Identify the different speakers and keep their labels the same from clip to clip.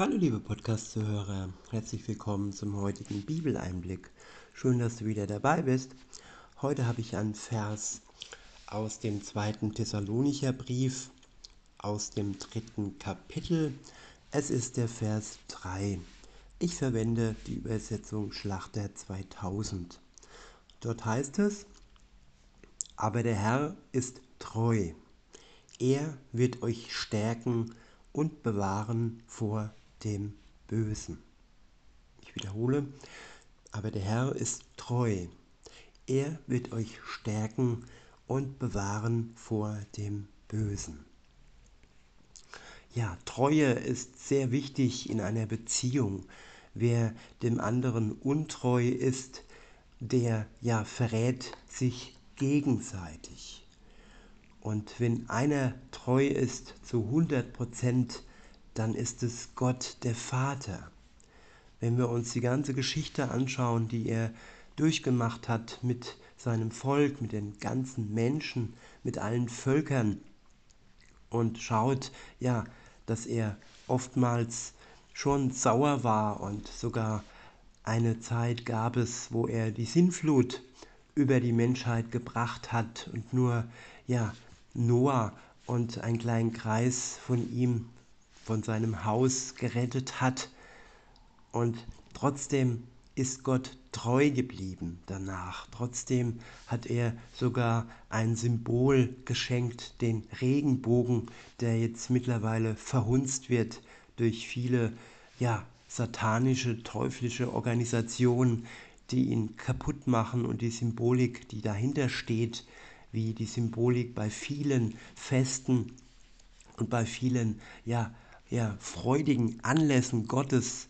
Speaker 1: Hallo liebe Podcast-Zuhörer, herzlich willkommen zum heutigen Bibeleinblick. Schön, dass du wieder dabei bist. Heute habe ich einen Vers aus dem zweiten Thessalonicher Brief, aus dem dritten Kapitel. Es ist der Vers 3. Ich verwende die Übersetzung Schlachter 2000. Dort heißt es, aber der Herr ist treu. Er wird euch stärken und bewahren vor dem Bösen. Ich wiederhole, aber der Herr ist treu. Er wird euch stärken und bewahren vor dem Bösen. Ja, Treue ist sehr wichtig in einer Beziehung. Wer dem anderen untreu ist, der ja verrät sich gegenseitig. Und wenn einer treu ist zu 100 Prozent, dann ist es Gott der Vater. Wenn wir uns die ganze Geschichte anschauen, die er durchgemacht hat mit seinem Volk, mit den ganzen Menschen, mit allen Völkern und schaut, ja, dass er oftmals schon sauer war und sogar eine Zeit gab es, wo er die Sinnflut über die Menschheit gebracht hat und nur ja Noah und einen kleinen Kreis von ihm von seinem Haus gerettet hat. Und trotzdem ist Gott treu geblieben danach. Trotzdem hat er sogar ein Symbol geschenkt, den Regenbogen, der jetzt mittlerweile verhunzt wird durch viele ja, satanische, teuflische Organisationen, die ihn kaputt machen und die Symbolik, die dahinter steht, wie die Symbolik bei vielen Festen und bei vielen ja, ja, freudigen Anlässen Gottes,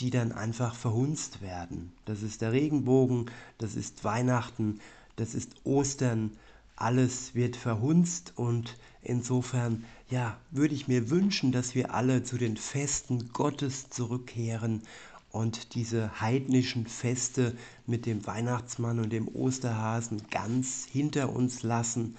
Speaker 1: die dann einfach verhunzt werden. Das ist der Regenbogen, das ist Weihnachten, das ist Ostern, alles wird verhunzt und insofern, ja, würde ich mir wünschen, dass wir alle zu den Festen Gottes zurückkehren und diese heidnischen Feste mit dem Weihnachtsmann und dem Osterhasen ganz hinter uns lassen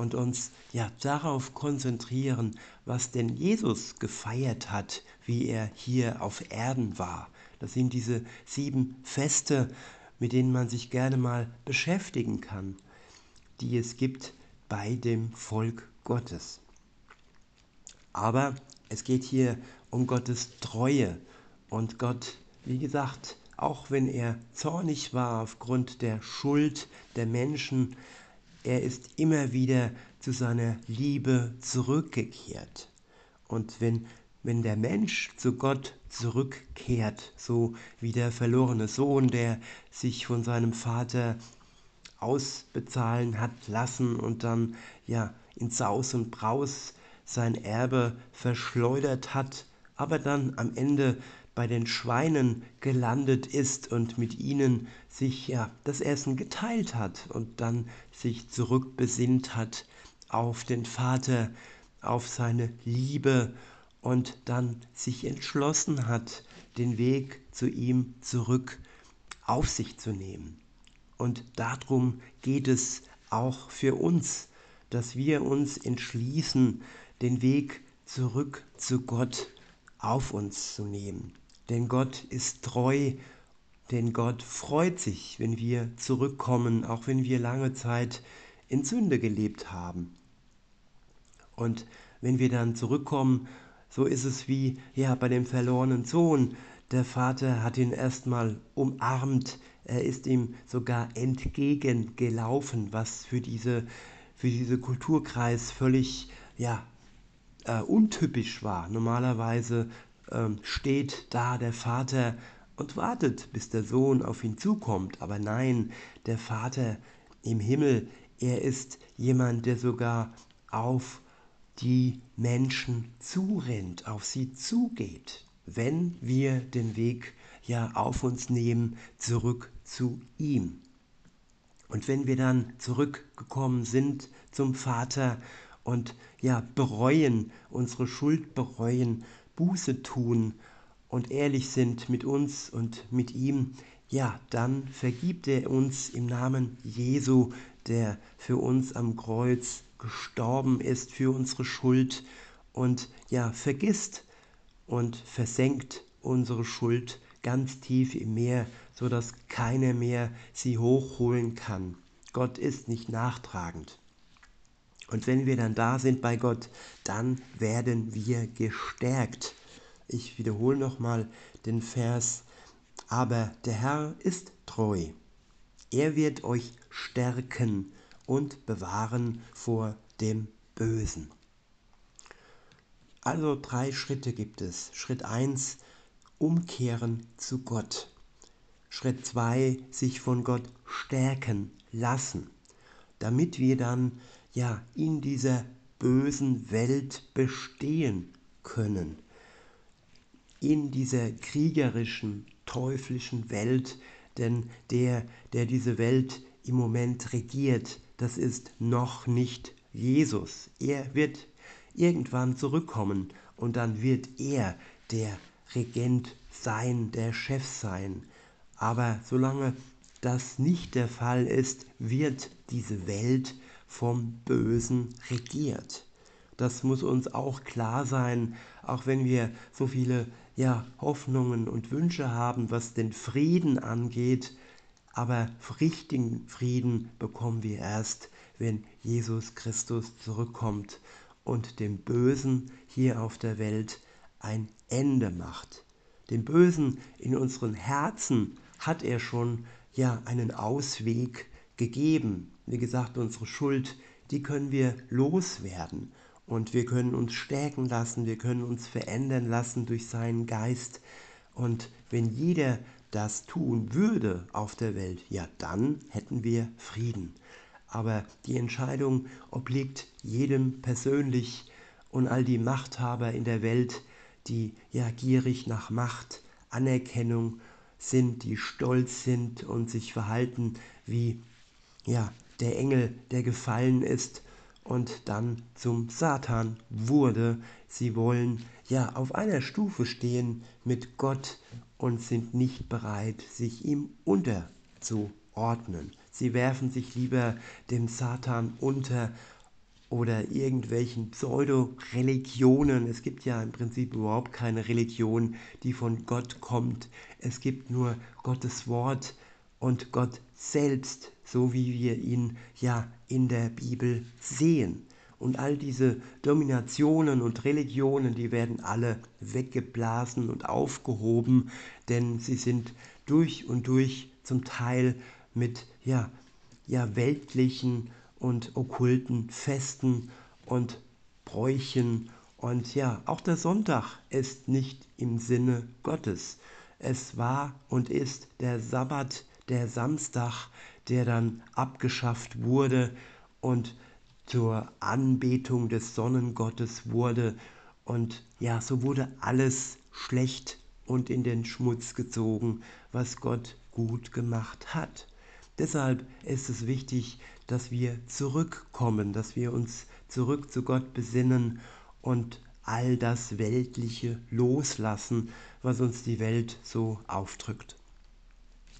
Speaker 1: und uns ja darauf konzentrieren, was denn Jesus gefeiert hat, wie er hier auf Erden war. Das sind diese sieben Feste, mit denen man sich gerne mal beschäftigen kann, die es gibt bei dem Volk Gottes. Aber es geht hier um Gottes Treue und Gott, wie gesagt, auch wenn er zornig war aufgrund der Schuld der Menschen, er ist immer wieder zu seiner Liebe zurückgekehrt. Und wenn, wenn der Mensch zu Gott zurückkehrt, so wie der verlorene Sohn, der sich von seinem Vater ausbezahlen hat lassen und dann ja in Saus und Braus sein Erbe verschleudert hat, aber dann am Ende bei den Schweinen gelandet ist und mit ihnen sich ja das Essen geteilt hat und dann sich zurückbesinnt hat auf den Vater, auf seine Liebe und dann sich entschlossen hat, den Weg zu ihm zurück auf sich zu nehmen. Und darum geht es auch für uns, dass wir uns entschließen, den Weg zurück zu Gott auf uns zu nehmen. Denn Gott ist treu, denn Gott freut sich, wenn wir zurückkommen, auch wenn wir lange Zeit in Sünde gelebt haben. Und wenn wir dann zurückkommen, so ist es wie ja bei dem verlorenen Sohn. Der Vater hat ihn erstmal umarmt, er ist ihm sogar entgegengelaufen, was für diese für diese Kulturkreis völlig ja äh, untypisch war. Normalerweise steht da der Vater und wartet, bis der Sohn auf ihn zukommt. Aber nein, der Vater im Himmel, er ist jemand, der sogar auf die Menschen zurennt, auf sie zugeht, wenn wir den Weg ja auf uns nehmen, zurück zu ihm. Und wenn wir dann zurückgekommen sind zum Vater und ja bereuen, unsere Schuld bereuen, Buße tun und ehrlich sind mit uns und mit ihm, ja, dann vergibt er uns im Namen Jesu, der für uns am Kreuz gestorben ist, für unsere Schuld und ja, vergisst und versenkt unsere Schuld ganz tief im Meer, sodass keiner mehr sie hochholen kann. Gott ist nicht nachtragend. Und wenn wir dann da sind bei Gott, dann werden wir gestärkt. Ich wiederhole nochmal den Vers, aber der Herr ist treu. Er wird euch stärken und bewahren vor dem Bösen. Also drei Schritte gibt es. Schritt 1, umkehren zu Gott. Schritt 2, sich von Gott stärken lassen, damit wir dann ja in dieser bösen Welt bestehen können. In dieser kriegerischen, teuflischen Welt, denn der, der diese Welt im Moment regiert, das ist noch nicht Jesus. Er wird irgendwann zurückkommen und dann wird er der Regent sein, der Chef sein. Aber solange das nicht der Fall ist, wird diese Welt vom Bösen regiert. Das muss uns auch klar sein, auch wenn wir so viele ja, Hoffnungen und Wünsche haben, was den Frieden angeht. Aber richtigen Frieden bekommen wir erst, wenn Jesus Christus zurückkommt und dem Bösen hier auf der Welt ein Ende macht. Dem Bösen in unseren Herzen hat er schon ja einen Ausweg gegeben. Wie gesagt, unsere Schuld, die können wir loswerden und wir können uns stärken lassen, wir können uns verändern lassen durch seinen Geist. Und wenn jeder das tun würde auf der Welt, ja dann hätten wir Frieden. Aber die Entscheidung obliegt jedem persönlich und all die Machthaber in der Welt, die ja gierig nach Macht, Anerkennung sind, die stolz sind und sich verhalten wie ja, der Engel, der gefallen ist und dann zum Satan wurde. Sie wollen ja auf einer Stufe stehen mit Gott und sind nicht bereit, sich ihm unterzuordnen. Sie werfen sich lieber dem Satan unter oder irgendwelchen Pseudo-Religionen. Es gibt ja im Prinzip überhaupt keine Religion, die von Gott kommt. Es gibt nur Gottes Wort und Gott selbst, so wie wir ihn ja in der Bibel sehen. Und all diese Dominationen und Religionen, die werden alle weggeblasen und aufgehoben, denn sie sind durch und durch zum Teil mit ja, ja, weltlichen und okkulten Festen und Bräuchen. Und ja, auch der Sonntag ist nicht im Sinne Gottes. Es war und ist der Sabbat, der Samstag, der dann abgeschafft wurde und zur Anbetung des Sonnengottes wurde. Und ja, so wurde alles schlecht und in den Schmutz gezogen, was Gott gut gemacht hat. Deshalb ist es wichtig, dass wir zurückkommen, dass wir uns zurück zu Gott besinnen und all das Weltliche loslassen, was uns die Welt so aufdrückt.